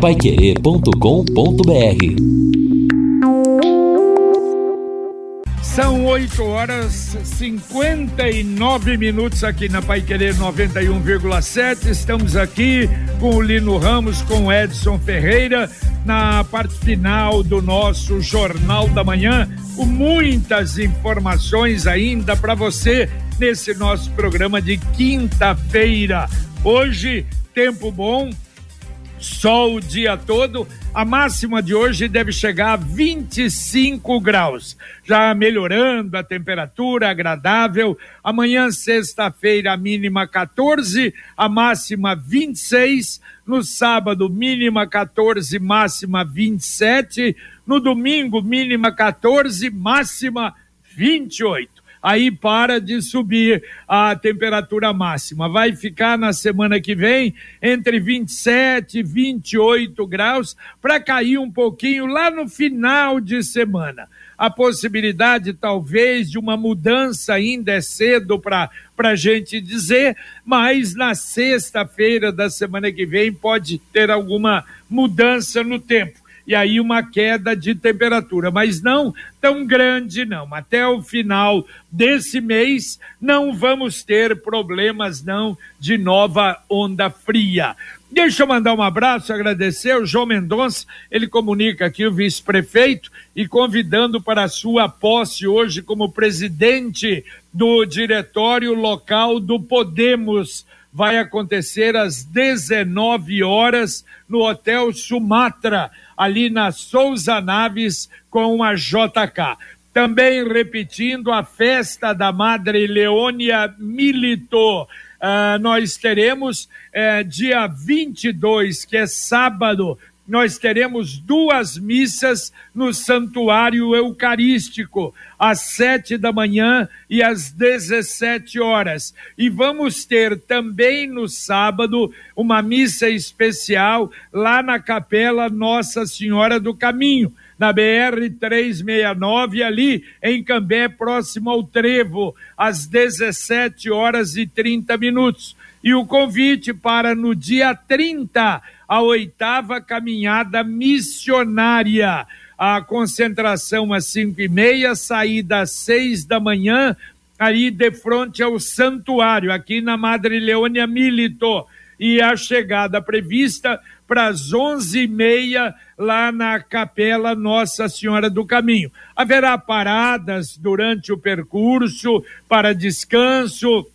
paiquerê.com.br São 8 horas 59 minutos aqui na Pai Querer 91,7. Estamos aqui com o Lino Ramos, com o Edson Ferreira, na parte final do nosso Jornal da Manhã, com muitas informações ainda para você nesse nosso programa de quinta-feira. Hoje, tempo bom, sol o dia todo. A máxima de hoje deve chegar a 25 graus, já melhorando a temperatura agradável. Amanhã, sexta-feira, mínima 14, a máxima 26. No sábado, mínima 14, máxima 27. No domingo, mínima 14, máxima 28 aí para de subir a temperatura máxima. Vai ficar na semana que vem entre 27 e 28 graus para cair um pouquinho lá no final de semana. A possibilidade, talvez, de uma mudança ainda é cedo para a gente dizer, mas na sexta-feira da semana que vem pode ter alguma mudança no tempo e aí uma queda de temperatura, mas não tão grande não. Até o final desse mês não vamos ter problemas não de nova onda fria. Deixa eu mandar um abraço, agradecer o João Mendonça, ele comunica aqui o vice-prefeito e convidando para a sua posse hoje como presidente do diretório local do Podemos. Vai acontecer às 19 horas no Hotel Sumatra ali na Souza Naves com a JK. Também repetindo a festa da Madre Leônia Milito. Uh, nós teremos uh, dia 22, que é sábado, nós teremos duas missas no Santuário Eucarístico, às sete da manhã e às dezessete horas. E vamos ter também no sábado uma missa especial lá na Capela Nossa Senhora do Caminho na BR 369, ali em Cambé, próximo ao Trevo, às 17 horas e 30 minutos. E o convite para no dia 30 a oitava caminhada missionária. A concentração às cinco e meia, saída às seis da manhã, aí de frente ao santuário, aqui na Madre Leônia Milito. E a chegada prevista para as onze e meia lá na Capela Nossa Senhora do Caminho. Haverá paradas durante o percurso para descanso,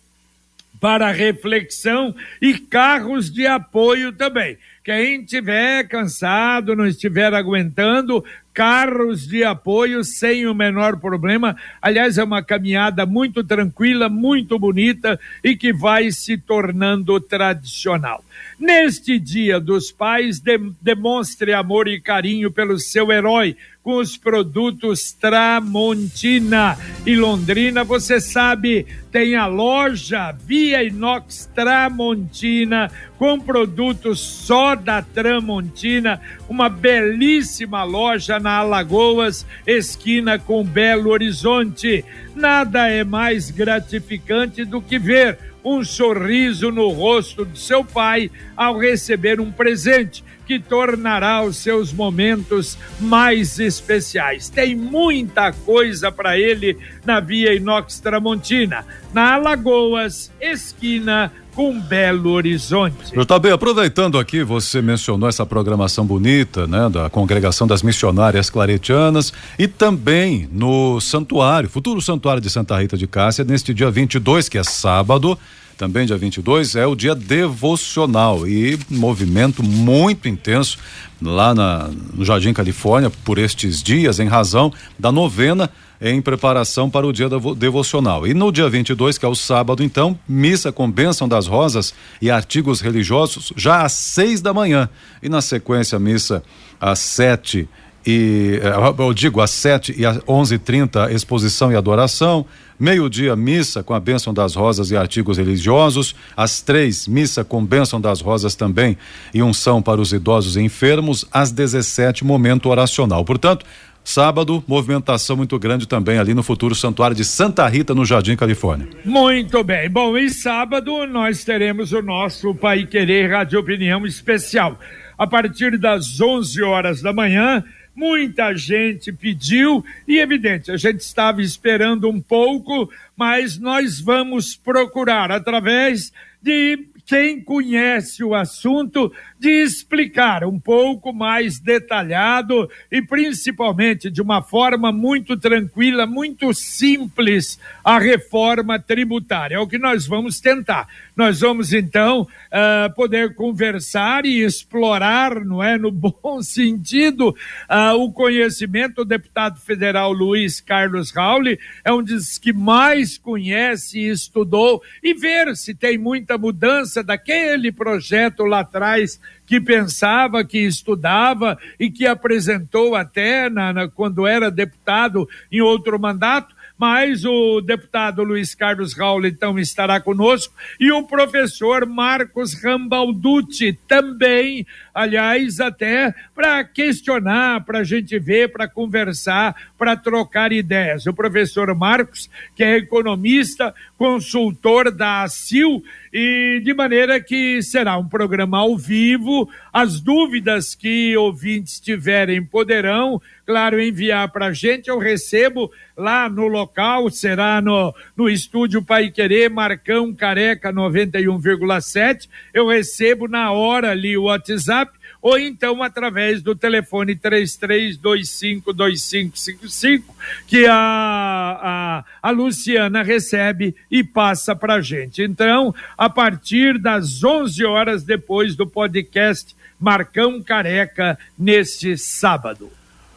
para reflexão e carros de apoio também. Quem tiver cansado, não estiver aguentando, carros de apoio sem o menor problema. Aliás, é uma caminhada muito tranquila, muito bonita e que vai se tornando tradicional. Neste Dia dos Pais, de, demonstre amor e carinho pelo seu herói com os produtos Tramontina. E Londrina, você sabe, tem a loja Via Inox Tramontina com produtos só da Tramontina, uma belíssima loja na Alagoas, esquina com Belo Horizonte. Nada é mais gratificante do que ver um sorriso no rosto de seu pai ao receber um presente que tornará os seus momentos mais especiais. Tem muita coisa para ele na Via Inox Tramontina, na Alagoas, esquina com Belo Horizonte. JB, aproveitando aqui, você mencionou essa programação bonita, né, da Congregação das Missionárias Claretianas e também no santuário, futuro santuário de Santa Rita de Cássia, neste dia 22, que é sábado, também dia 22, é o dia devocional e movimento muito intenso lá na, no Jardim Califórnia por estes dias, em razão da novena em preparação para o dia devocional. E no dia 22, que é o sábado, então, missa com bênção das rosas e artigos religiosos já às seis da manhã. E na sequência, missa às sete e eh, eu digo às sete e às onze e trinta exposição e adoração, meio-dia missa com a bênção das rosas e artigos religiosos, às três missa com bênção das rosas também e unção para os idosos e enfermos, às 17 momento oracional. Portanto, Sábado, movimentação muito grande também ali no futuro Santuário de Santa Rita, no Jardim Califórnia. Muito bem. Bom, e sábado nós teremos o nosso Pai Querer Rádio Opinião especial. a partir das 11 horas da manhã. Muita gente pediu e, evidente, a gente estava esperando um pouco, mas nós vamos procurar através de quem conhece o assunto de explicar um pouco mais detalhado e principalmente de uma forma muito tranquila, muito simples a reforma tributária. É o que nós vamos tentar. Nós vamos então uh, poder conversar e explorar, não é, no bom sentido, uh, o conhecimento. O deputado federal Luiz Carlos Rauli é um dos que mais conhece e estudou e ver se tem muita mudança daquele projeto lá atrás que pensava, que estudava e que apresentou até na, na, quando era deputado em outro mandato, mas o deputado Luiz Carlos Raul então estará conosco. E o professor Marcos Rambalducci também, aliás, até para questionar, para a gente ver, para conversar, para trocar ideias. O professor Marcos, que é economista, consultor da ACIL, e de maneira que será um programa ao vivo. As dúvidas que ouvintes tiverem poderão, claro, enviar para a gente. Eu recebo lá no local, será no, no estúdio Pai Querer, Marcão Careca 91,7. Eu recebo na hora ali o WhatsApp ou então através do telefone 33252555, que a, a, a Luciana recebe e passa para gente. Então, a partir das 11 horas depois do podcast Marcão Careca, neste sábado.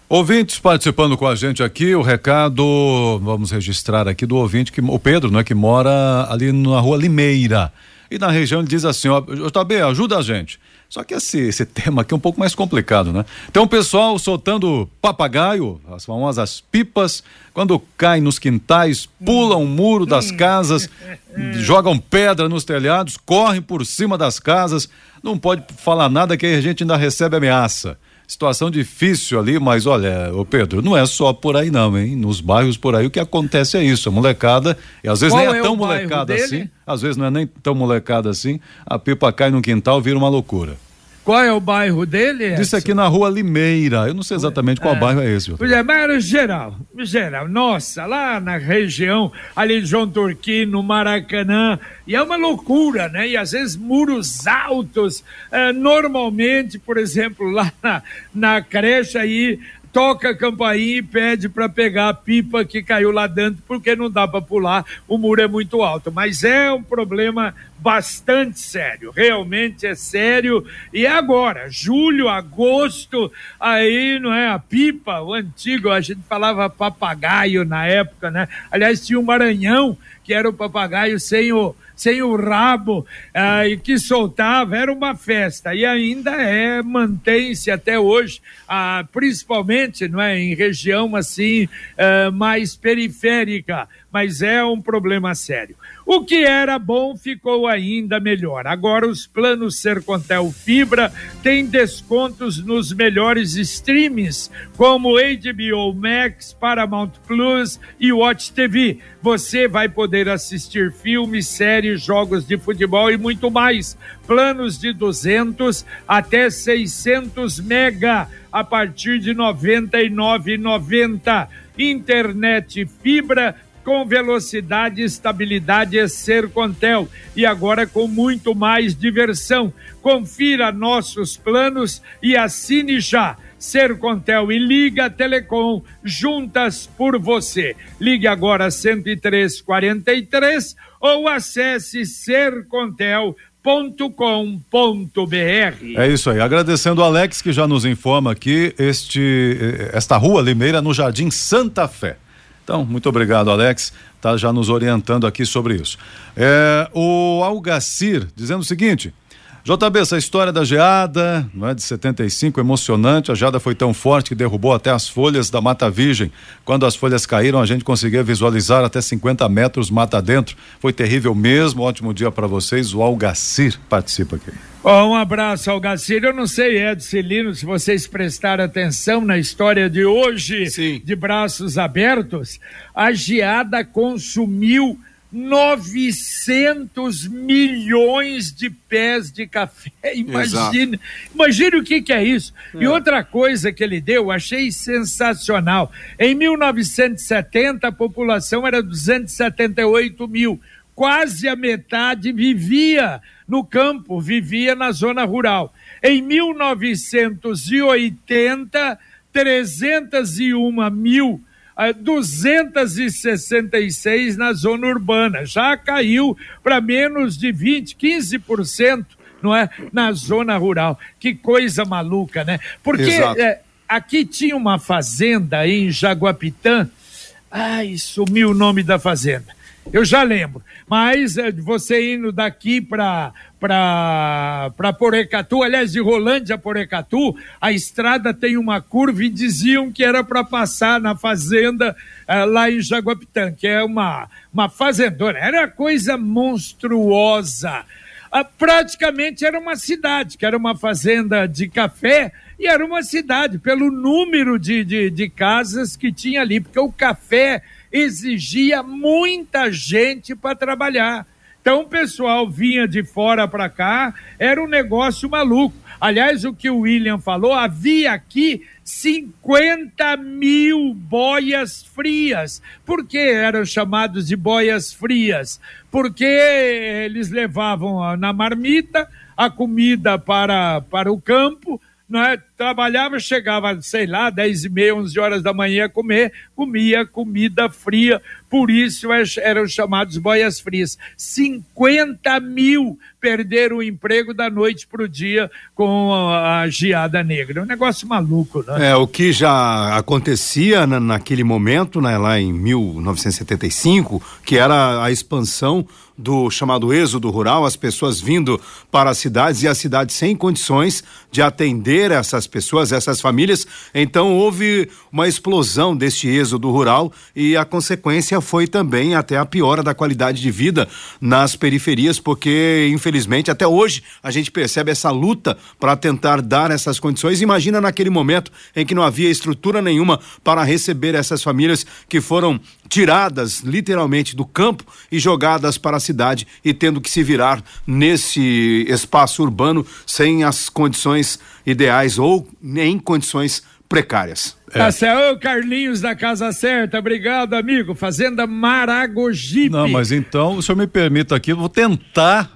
Ouvintes participando com a gente aqui, o recado, vamos registrar aqui do ouvinte, que o Pedro, né, que mora ali na rua Limeira. E na região ele diz assim, ó, JB, ajuda a gente. Só que esse, esse tema aqui é um pouco mais complicado, né? Tem um pessoal soltando papagaio, as famosas pipas, quando cai nos quintais, pulam o muro das casas, jogam pedra nos telhados, correm por cima das casas. Não pode falar nada que a gente ainda recebe ameaça situação difícil ali, mas olha, o Pedro, não é só por aí não, hein? Nos bairros por aí o que acontece é isso, a molecada, e às vezes Qual nem é, é tão molecada assim, às vezes não é nem tão molecada assim, a pipa cai no quintal, vira uma loucura. Qual é o bairro dele? Disse aqui na rua Limeira. Eu não sei exatamente qual é. bairro é esse. Pois é, mas era geral. Geral. Nossa, lá na região, ali de João Turquino, Maracanã. E é uma loucura, né? E às vezes muros altos. É, normalmente, por exemplo, lá na, na creche aí, toca a campainha e pede para pegar a pipa que caiu lá dentro, porque não dá para pular, o muro é muito alto. Mas é um problema bastante sério, realmente é sério. E agora, julho, agosto, aí não é a pipa, o antigo, a gente falava papagaio na época, né? Aliás, tinha um Maranhão que era o papagaio sem o sem o rabo ah, e que soltava, era uma festa e ainda é, mantém-se até hoje, ah, principalmente não é, em região assim ah, mais periférica, mas é um problema sério. O que era bom ficou ainda melhor. Agora os planos Sercontel Fibra têm descontos nos melhores streams, como HBO Max, Paramount Plus e Watch TV. Você vai poder assistir filmes, séries, jogos de futebol e muito mais. Planos de 200 até 600 mega a partir de R$ 99,90. Internet fibra com velocidade e estabilidade é Sercontel e agora com muito mais diversão. Confira nossos planos e assine já. Sercontel e Liga Telecom juntas por você. Ligue agora 10343 ou acesse sercontel.com.br. É isso aí. Agradecendo o Alex que já nos informa aqui este esta rua Limeira no Jardim Santa Fé. Então, muito obrigado, Alex, tá já nos orientando aqui sobre isso. É, o Algacir dizendo o seguinte: JB, essa história da geada, não é de 75, emocionante. A geada foi tão forte que derrubou até as folhas da Mata Virgem. Quando as folhas caíram, a gente conseguia visualizar até 50 metros mata dentro. Foi terrível mesmo. Ótimo dia para vocês. O Algacir participa aqui. Oh, um abraço, Algacir. Eu não sei, Ed Celino, se vocês prestaram atenção na história de hoje, Sim. de braços abertos, a geada consumiu 900 milhões de pés de café. Imagine, imagine o que, que é isso. É. E outra coisa que ele deu, achei sensacional. Em 1970, a população era 278 mil. Quase a metade vivia no campo, vivia na zona rural. Em 1980, 301 mil 266 na zona urbana. Já caiu para menos de 20, 15%, não é? Na zona rural. Que coisa maluca, né? Porque é, aqui tinha uma fazenda em Jaguapitã. Ai, sumiu o nome da fazenda. Eu já lembro. Mas é, você indo daqui para para Porecatu, aliás, de Rolândia a Porecatu, a estrada tem uma curva e diziam que era para passar na fazenda é, lá em Jaguapitã, que é uma, uma fazendona. Era coisa monstruosa. Ah, praticamente era uma cidade, que era uma fazenda de café, e era uma cidade, pelo número de, de, de casas que tinha ali, porque o café exigia muita gente para trabalhar. Então o pessoal vinha de fora para cá, era um negócio maluco. Aliás, o que o William falou, havia aqui 50 mil boias frias. Por que eram chamados de boias frias? Porque eles levavam na marmita a comida para, para o campo, é? trabalhava, chegava, sei lá, 10 e meia, 11 horas da manhã comer, comia comida fria, por isso é, eram chamados boias frias. 50 mil perderam o emprego da noite para o dia com a, geada negra. É um negócio maluco, né? É, o que já acontecia na, naquele momento, né, lá em 1975, que era a expansão do chamado êxodo rural, as pessoas vindo para as cidades e as cidades sem condições de atender essas pessoas, essas famílias. Então houve uma explosão deste êxodo rural e a consequência foi também até a piora da qualidade de vida nas periferias, porque infelizmente até hoje a gente percebe essa luta para tentar dar essas condições. Imagina naquele momento em que não havia estrutura nenhuma para receber essas famílias que foram tiradas literalmente do campo e jogadas para a cidade e tendo que se virar nesse espaço urbano sem as condições ideais ou em condições precárias. É. Tá certo, Carlinhos da Casa Certa, obrigado, amigo. Fazenda Maragogipe. Não, mas então, o senhor me permita aqui, eu vou tentar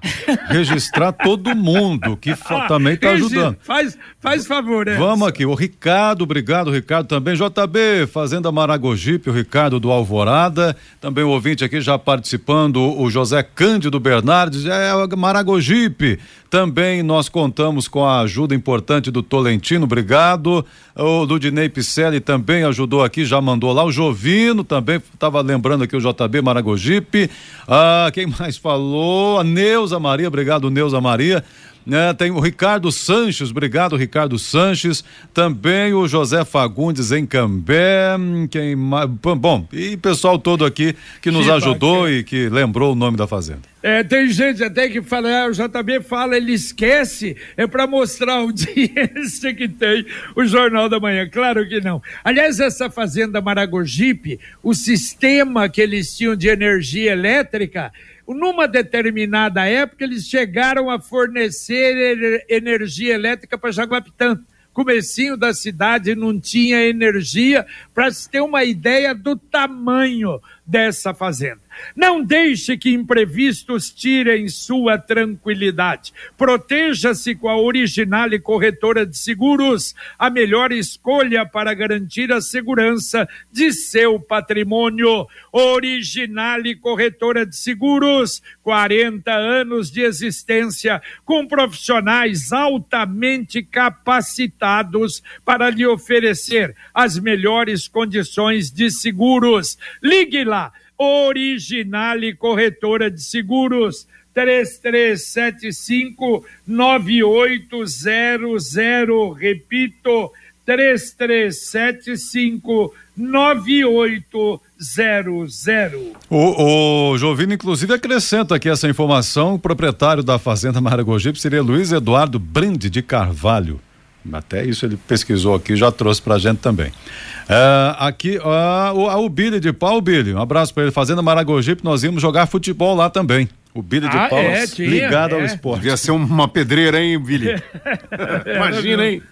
registrar todo mundo que ah, também está ajudando. Faz, faz favor, né? Vamos aqui, o Ricardo, obrigado, Ricardo também. JB, Fazenda Maragogipe, o Ricardo do Alvorada, também o ouvinte aqui já participando, o José Cândido Bernardes, é Maragogipe. Também nós contamos com a ajuda importante do Tolentino, obrigado. O Ludinei Picelli também ajudou aqui, já mandou lá. O Jovino também, estava lembrando aqui o JB Maragogipe. Ah, quem mais falou? A Neuza Maria, obrigado, Neuza Maria. É, tem o Ricardo Sanches, obrigado Ricardo Sanches, também o José Fagundes em Cambé, quem bom, e pessoal todo aqui que nos ajudou e que lembrou o nome da fazenda. É, tem gente até que fala, é, o JB fala, ele esquece, é para mostrar a audiência que tem o Jornal da Manhã. Claro que não. Aliás, essa fazenda Maragogipe, o sistema que eles tinham de energia elétrica numa determinada época, eles chegaram a fornecer energia elétrica para Jaguapitã. Comecinho da cidade não tinha energia, para se ter uma ideia do tamanho dessa fazenda. Não deixe que imprevistos tirem sua tranquilidade. Proteja-se com a Original e Corretora de Seguros, a melhor escolha para garantir a segurança de seu patrimônio. Original e Corretora de Seguros, 40 anos de existência, com profissionais altamente capacitados para lhe oferecer as melhores condições de seguros. Ligue lá Originale Corretora de Seguros, 3375 9800. Repito, 3375 9800. O, o Jovino, inclusive, acrescenta aqui essa informação: o proprietário da Fazenda Maragogipe seria Luiz Eduardo Brande de Carvalho. Até isso ele pesquisou aqui, já trouxe pra gente também. Uh, aqui, uh, o, o Billy de Pau, Billy, um abraço para ele. Fazenda Maragogipe, nós íamos jogar futebol lá também. O Billy de ah, Pau é, ligado é. ao esporte. Devia ser uma pedreira, hein, Billy? Imagina, hein?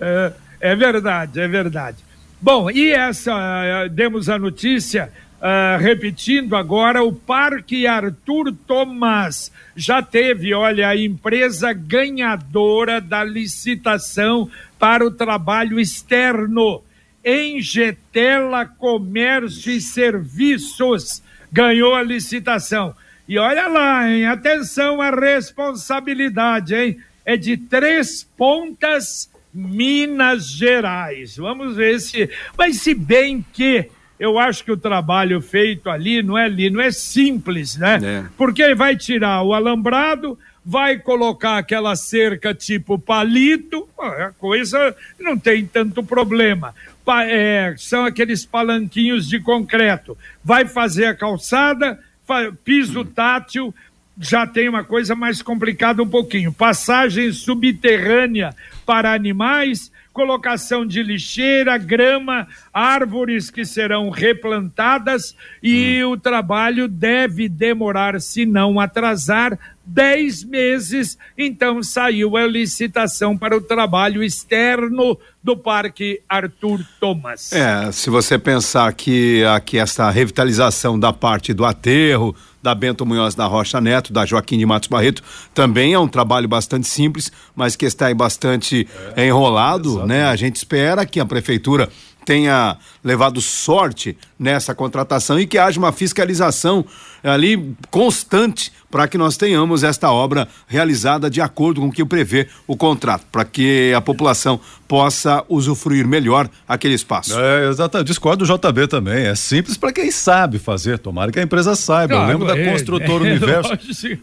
É, é, verdade, é verdade. Bom, e essa, uh, demos a notícia Uh, repetindo agora, o Parque Arthur Thomas já teve, olha, a empresa ganhadora da licitação para o trabalho externo. Engetela Comércio e Serviços ganhou a licitação. E olha lá, hein? Atenção à responsabilidade, hein? É de Três Pontas, Minas Gerais. Vamos ver se. Mas se bem que eu acho que o trabalho feito ali não é ali, não é simples, né? É. Porque ele vai tirar o alambrado, vai colocar aquela cerca tipo palito, a coisa não tem tanto problema. Pa, é, são aqueles palanquinhos de concreto. Vai fazer a calçada, fa, piso tátil, já tem uma coisa mais complicada um pouquinho. Passagem subterrânea para animais, colocação de lixeira, grama, árvores que serão replantadas e hum. o trabalho deve demorar, se não atrasar, 10 meses. Então saiu a licitação para o trabalho externo do Parque Arthur Thomas. É, se você pensar que aqui essa revitalização da parte do aterro, da Bento Munhoz da Rocha Neto, da Joaquim de Matos Barreto, também é um trabalho bastante simples, mas que está aí bastante é, enrolado, né? A gente espera que a prefeitura tenha levado sorte nessa contratação e que haja uma fiscalização ali constante para que nós tenhamos esta obra realizada de acordo com o que prevê o contrato, para que a população possa usufruir melhor aquele espaço. É, exatamente. Discordo do JB também. É simples para quem sabe fazer. Tomara que a empresa saiba. Claro, Eu lembro é, da Construtora é, Universo.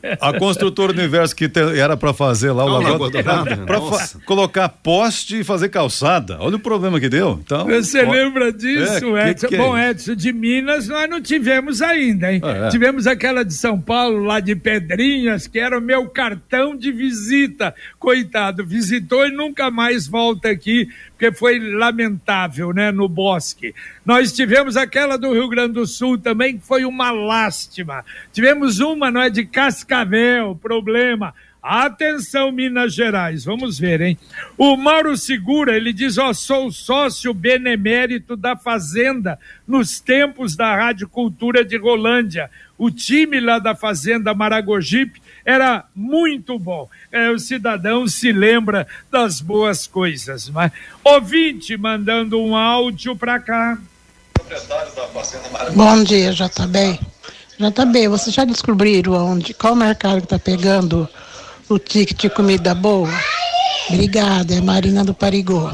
É. A Construtora Universo que te, era para fazer lá o para colocar poste e fazer calçada. Olha o problema que deu. Então, Você ó, lembra disso, é, Edson? Que que Bom, é Edson, de Minas nós não tivemos ainda, hein? É. Tivemos aquela de São Paulo, lá de Pedrinhas, que era o meu cartão de visita. Coitado, visitou e nunca mais volta aqui, porque foi lamentável, né, no bosque. Nós tivemos aquela do Rio Grande do Sul também, que foi uma lástima. Tivemos uma, não é, de Cascavel, problema. Atenção, Minas Gerais, vamos ver, hein? O Mauro Segura, ele diz: Ó, sou sócio benemérito da Fazenda nos tempos da Rádio Cultura de Rolândia. O time lá da Fazenda Maragogipe era muito bom. É, o cidadão se lembra das boas coisas. Mas... Ouvinte mandando um áudio para cá. Bom dia, JB. JB, vocês já descobriram onde, qual mercado que está pegando o ticket de comida boa? Obrigada, é Marina do Parigô.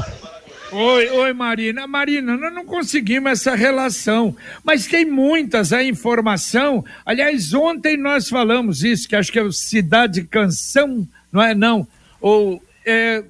Oi, oi, Marina. Marina, nós não conseguimos essa relação, mas tem muitas a informação. Aliás, ontem nós falamos isso, que acho que é Cidade Canção, não é? Não. Ou. É...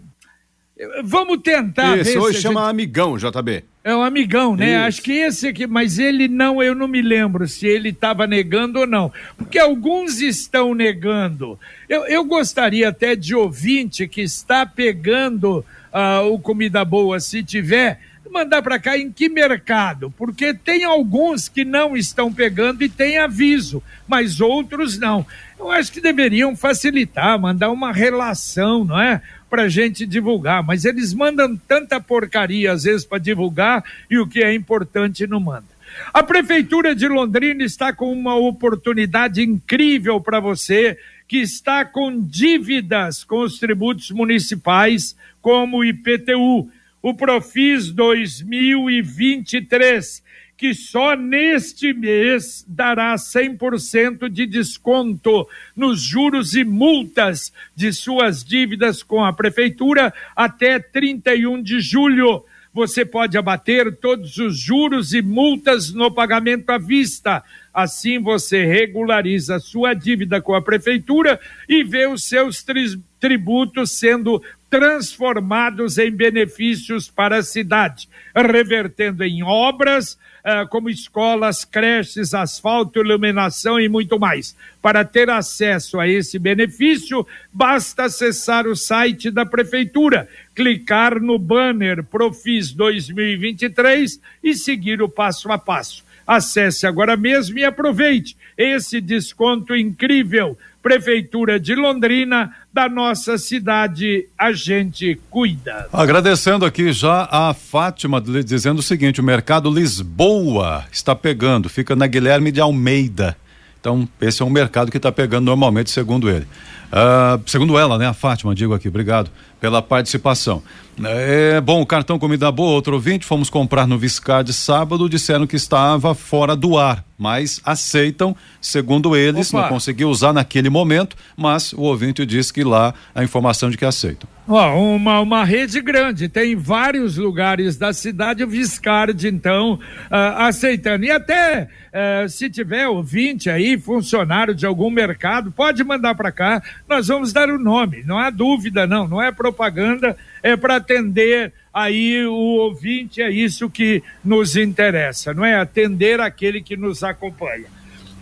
Vamos tentar. Isso, hoje chama gente... Amigão, JB. É um amigão, né? Isso. Acho que esse aqui, mas ele não, eu não me lembro se ele estava negando ou não. Porque alguns estão negando. Eu, eu gostaria até de ouvinte que está pegando uh, o Comida Boa, se tiver, mandar para cá em que mercado? Porque tem alguns que não estão pegando e tem aviso, mas outros não. Eu acho que deveriam facilitar, mandar uma relação, não é? Para gente divulgar, mas eles mandam tanta porcaria às vezes para divulgar e o que é importante não manda. A Prefeitura de Londrina está com uma oportunidade incrível para você que está com dívidas com os tributos municipais, como o IPTU, o Profis 2023, que só neste mês dará 100% de desconto nos juros e multas de suas dívidas com a Prefeitura até 31 de julho você pode abater todos os juros e multas no pagamento à vista. Assim você regulariza sua dívida com a prefeitura e vê os seus tri tributos sendo transformados em benefícios para a cidade, revertendo em obras uh, como escolas, creches, asfalto, iluminação e muito mais. Para ter acesso a esse benefício, basta acessar o site da Prefeitura, clicar no banner Profis 2023 e seguir o passo a passo. Acesse agora mesmo e aproveite esse desconto incrível. Prefeitura de Londrina, da nossa cidade, a gente cuida. Agradecendo aqui já a Fátima, dizendo o seguinte: o mercado Lisboa está pegando, fica na Guilherme de Almeida. Então, esse é um mercado que está pegando normalmente, segundo ele. Uh, segundo ela, né? A Fátima, digo aqui, obrigado pela participação. É bom, o cartão Comida Boa, outro ouvinte, fomos comprar no Viscard sábado, disseram que estava fora do ar, mas aceitam, segundo eles, Opa. não conseguiu usar naquele momento, mas o ouvinte disse que lá a informação de que aceitam. Uma, uma rede grande, tem vários lugares da cidade, o Viscard, então, uh, aceitando. E até uh, se tiver ouvinte aí, funcionário de algum mercado, pode mandar para cá, nós vamos dar o nome, não há dúvida, não, não é propaganda é para atender aí o ouvinte, é isso que nos interessa, não é? Atender aquele que nos acompanha.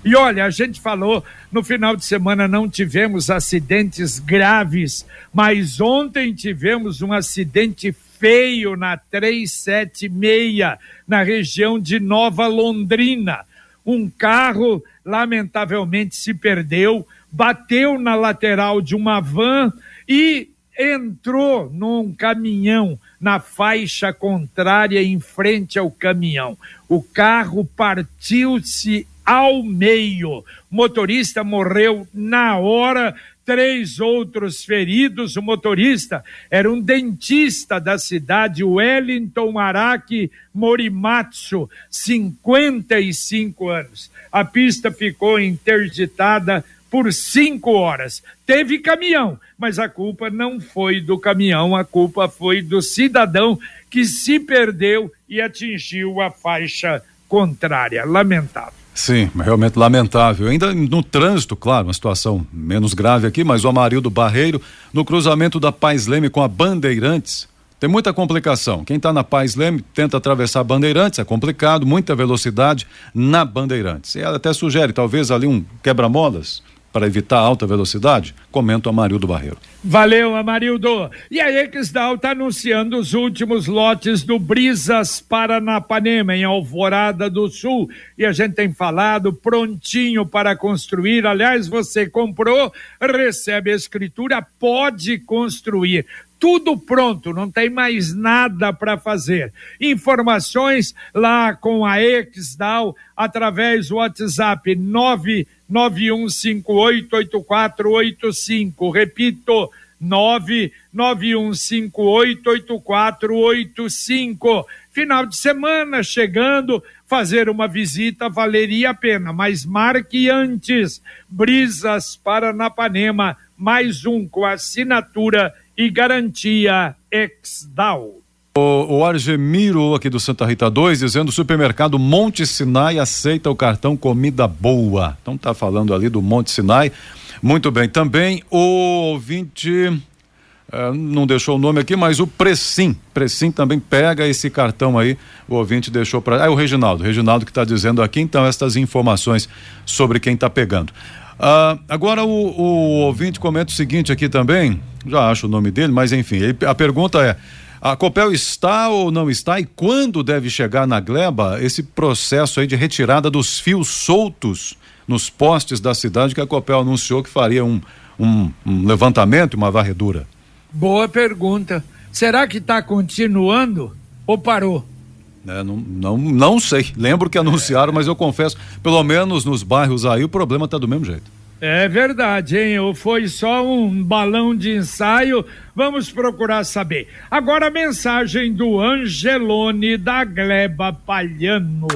E olha, a gente falou no final de semana não tivemos acidentes graves, mas ontem tivemos um acidente feio na 376, na região de Nova Londrina. Um carro, lamentavelmente, se perdeu, bateu na lateral de uma van e entrou num caminhão na faixa contrária em frente ao caminhão. O carro partiu-se ao meio. O motorista morreu na hora, três outros feridos. O motorista era um dentista da cidade, Wellington Araki Morimatsu, 55 anos. A pista ficou interditada por cinco horas. Teve caminhão, mas a culpa não foi do caminhão, a culpa foi do cidadão que se perdeu e atingiu a faixa contrária. Lamentável. Sim, realmente lamentável. Ainda no trânsito, claro, uma situação menos grave aqui, mas o Amarildo Barreiro, no cruzamento da Paz Leme com a Bandeirantes, tem muita complicação. Quem está na Paz Leme tenta atravessar Bandeirantes, é complicado, muita velocidade na Bandeirantes. E ela até sugere, talvez ali um quebra-molas, para evitar alta velocidade? Comenta o Amarildo Barreiro. Valeu, Amarildo. E a Exdal está anunciando os últimos lotes do Brisas Paranapanema, em Alvorada do Sul. E a gente tem falado prontinho para construir. Aliás, você comprou, recebe a escritura, pode construir tudo pronto, não tem mais nada para fazer. Informações lá com a Exdal através do WhatsApp 991588485. Repito, 991588485. Final de semana chegando, fazer uma visita valeria a pena, mas marque antes. Brisas Paranapanema, mais um com assinatura e garantia Exdal. O, o Argemiro aqui do Santa Rita 2 dizendo supermercado Monte Sinai aceita o cartão comida boa. Então tá falando ali do Monte Sinai. Muito bem. Também o ouvinte uh, não deixou o nome aqui, mas o Precim. Precim também pega esse cartão aí. O ouvinte deixou para. Ah, é o Reginaldo. Reginaldo que está dizendo aqui, então, estas informações sobre quem está pegando. Uh, agora o, o, ouvinte comenta o seguinte aqui também, já acho o nome dele, mas enfim, ele, a pergunta é: a Copel está ou não está e quando deve chegar na Gleba esse processo aí de retirada dos fios soltos nos postes da cidade que a Copel anunciou que faria um, um, um levantamento, uma varredura? Boa pergunta. Será que está continuando ou parou? É, não, não, não sei. Lembro que anunciaram, mas eu confesso, pelo menos nos bairros aí, o problema está do mesmo jeito. É verdade, hein? Ou foi só um balão de ensaio? Vamos procurar saber. Agora a mensagem do Angelone da Gleba Palhano.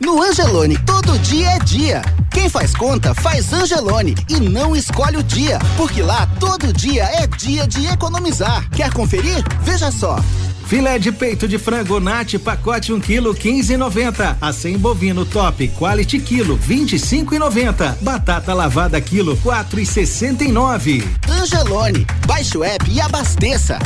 No Angelone, todo dia é dia. Quem faz conta, faz Angelone e não escolhe o dia, porque lá todo dia é dia de economizar. Quer conferir? Veja só. Filé de peito de frango nati pacote 1 kg 15,90. Acém bovino top quality quilo 25,90. Batata lavada quilo 4,69. Angelone, baixe o app e abasteça.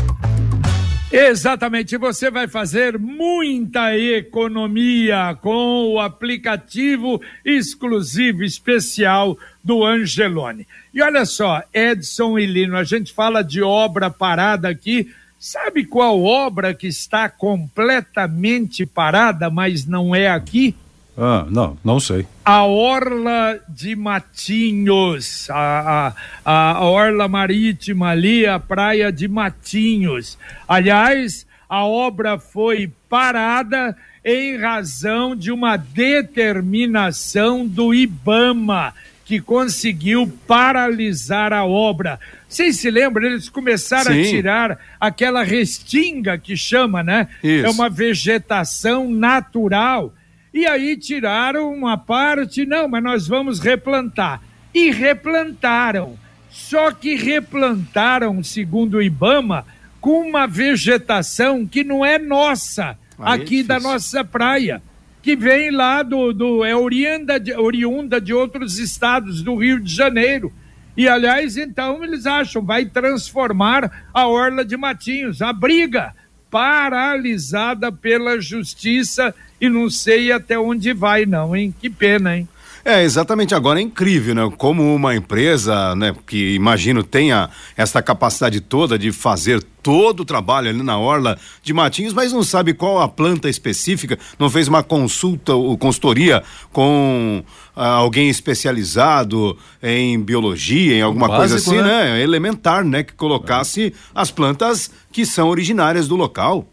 Exatamente, você vai fazer muita economia com o aplicativo exclusivo especial do Angelone. E olha só, Edson e Lino, a gente fala de obra parada aqui. Sabe qual obra que está completamente parada, mas não é aqui? Ah, não, não sei. A Orla de Matinhos, a, a, a Orla Marítima ali, a Praia de Matinhos. Aliás, a obra foi parada em razão de uma determinação do IBAMA, que conseguiu paralisar a obra. Vocês se lembram? Eles começaram Sim. a tirar aquela restinga que chama, né? Isso. É uma vegetação natural e aí tiraram uma parte, não, mas nós vamos replantar. E replantaram. Só que replantaram, segundo o Ibama, com uma vegetação que não é nossa, aí aqui é da nossa praia, que vem lá do. do é oriunda de, oriunda de outros estados do Rio de Janeiro. E, aliás, então, eles acham, vai transformar a Orla de Matinhos. A briga paralisada pela justiça e não sei até onde vai, não, hein? Que pena, hein? É, exatamente. Agora é incrível, né? Como uma empresa, né, que imagino tenha essa capacidade toda de fazer todo o trabalho ali na orla de Matinhos, mas não sabe qual a planta específica, não fez uma consulta ou consultoria com ah, alguém especializado em biologia, em alguma Básico, coisa assim, né? né? Elementar, né? Que colocasse é. as plantas que são originárias do local.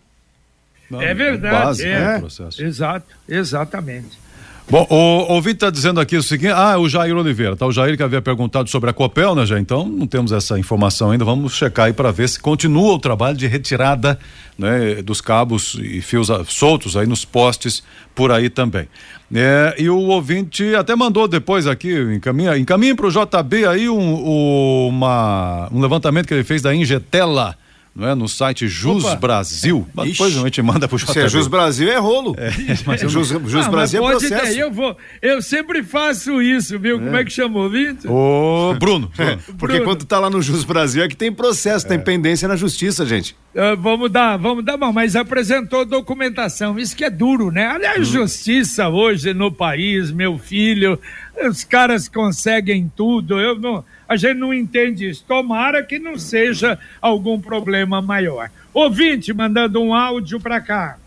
Não, é verdade. Base, é, é, exato, exatamente. Bom, o ouvinte está dizendo aqui o seguinte: ah, o Jair Oliveira, tá? O Jair que havia perguntado sobre a Copel, né, já? Então não temos essa informação ainda. Vamos checar aí para ver se continua o trabalho de retirada né, dos cabos e fios soltos aí nos postes por aí também. É, e o ouvinte até mandou depois aqui, encaminha, encaminha para o JB aí um, uma, um levantamento que ele fez da Ingetela não é? No site Jus Opa. Brasil. Mas depois a gente manda pro JB. Se é Jus Brasil é rolo. É, mas Jus, Jus ah, Brasil é processo. Ter, eu vou, eu sempre faço isso, viu? É. Como é que chamou, Vitor? Ô, Bruno. É, porque Bruno. quando tá lá no Jus Brasil é que tem processo, tem é. pendência na justiça, gente. Uh, vamos dar, vamos dar, bom, mas apresentou documentação, isso que é duro, né? Aliás, hum. justiça hoje no país, meu filho, os caras conseguem tudo, eu não a gente não entende isso. Tomara que não seja algum problema maior. Ouvinte mandando um áudio para cá.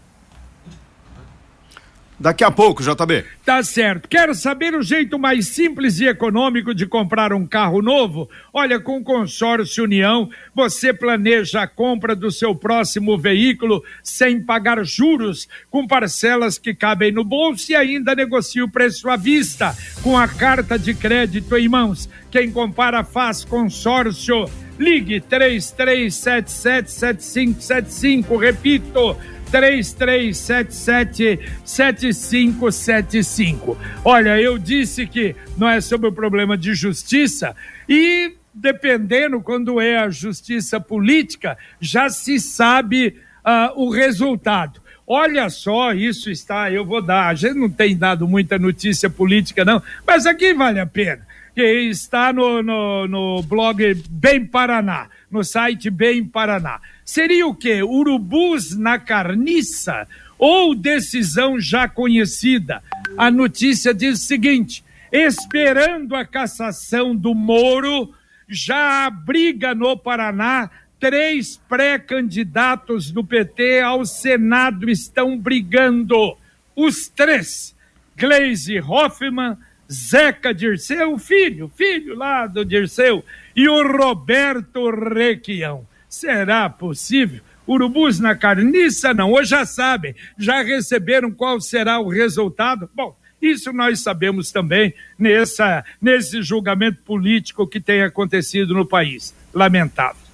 Daqui a pouco, JB. Tá certo. Quero saber o jeito mais simples e econômico de comprar um carro novo? Olha, com o Consórcio União, você planeja a compra do seu próximo veículo sem pagar juros, com parcelas que cabem no bolso e ainda negocia o preço à vista, com a carta de crédito em mãos. Quem compara faz consórcio. Ligue 33777575, repito, 33777575. Olha, eu disse que não é sobre o problema de justiça e dependendo quando é a justiça política, já se sabe uh, o resultado. Olha só, isso está, eu vou dar. A gente não tem dado muita notícia política, não, mas aqui vale a pena. Que está no, no, no blog Bem Paraná, no site Bem Paraná. Seria o quê? Urubus na carniça ou decisão já conhecida? A notícia diz o seguinte: esperando a cassação do Moro, já briga no Paraná. Três pré-candidatos do PT ao Senado estão brigando. Os três: Gleisi Hoffmann, Zeca Dirceu, filho, filho lá do Dirceu, e o Roberto Requião. Será possível? Urubus na carniça? Não, ou já sabem, já receberam qual será o resultado? Bom, isso nós sabemos também nessa, nesse julgamento político que tem acontecido no país. Lamentável.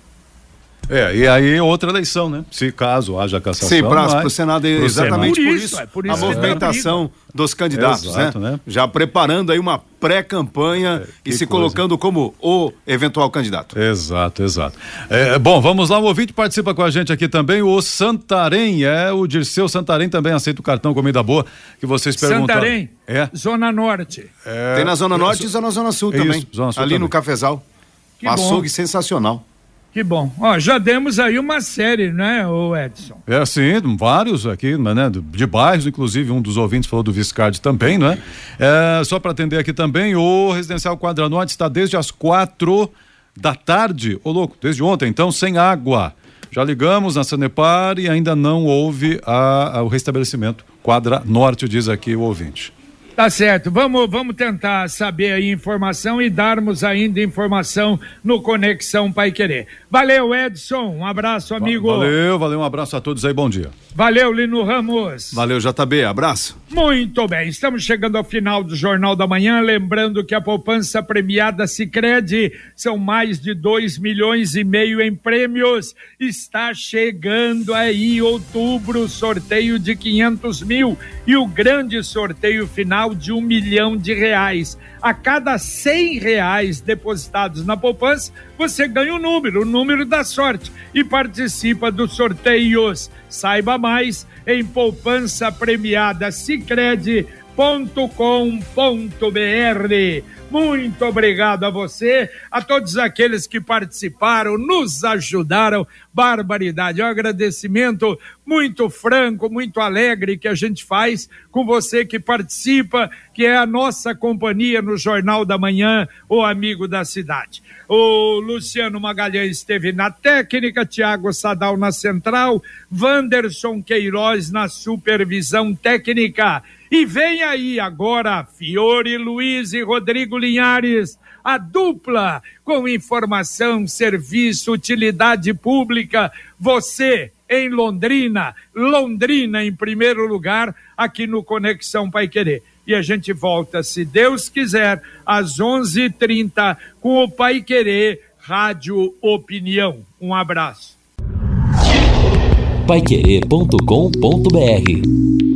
É, e aí outra eleição, né? Se caso haja cassação. Sim, para o Senado, é exatamente por isso, é por a isso movimentação dos candidatos, Exato, né? né? Já preparando aí uma pré-campanha e que se coisa. colocando como o eventual candidato. Exato, exato. É, bom, vamos lá, o ouvinte participa com a gente aqui também, o Santarém, é o Dirceu Santarém também aceita o cartão Comida Boa que vocês perguntaram. Santarém, É. Zona Norte. Tem na Zona Norte e na Zona Sul É Isso, também. Zona Sul ali também. no Cafezal. Que Açougue bom. sensacional. Que bom. Ó, já demos aí uma série, né, o Edson? É, sim, vários aqui, mas, né, de bairros, inclusive um dos ouvintes falou do Viscardi também, não é? É, só para atender aqui também, o Residencial Quadra Norte está desde as quatro da tarde, ô louco, desde ontem, então, sem água. Já ligamos na Sanepar e ainda não houve a- a- o restabelecimento. Quadra Norte, diz aqui o ouvinte. Tá certo, vamos, vamos tentar saber aí informação e darmos ainda informação no Conexão Pai Querer. Valeu, Edson, um abraço, amigo. Valeu, valeu, um abraço a todos aí, bom dia. Valeu, Lino Ramos. Valeu, JB. Abraço. Muito bem, estamos chegando ao final do Jornal da Manhã, lembrando que a poupança premiada Sicredi são mais de 2 milhões e meio em prêmios. Está chegando aí outubro, sorteio de 500 mil e o grande sorteio final de um milhão de reais. A cada 100 reais depositados na poupança, você ganha um número, o número da sorte e participa dos sorteios. Saiba mais em poupança premiada Sicredi.com.br. Muito obrigado a você, a todos aqueles que participaram, nos ajudaram. Barbaridade, é um agradecimento muito franco, muito alegre que a gente faz com você que participa, que é a nossa companhia no Jornal da Manhã, o amigo da cidade. O Luciano Magalhães esteve na técnica, Tiago Sadal na central, Wanderson Queiroz na supervisão técnica. E vem aí agora Fiore Luiz e Rodrigo Linhares, a dupla com informação, serviço, utilidade pública. Você em Londrina, Londrina em primeiro lugar, aqui no Conexão Pai Querer. E a gente volta, se Deus quiser, às 11:30 com o Pai Querer Rádio Opinião. Um abraço. paiquerê.com.br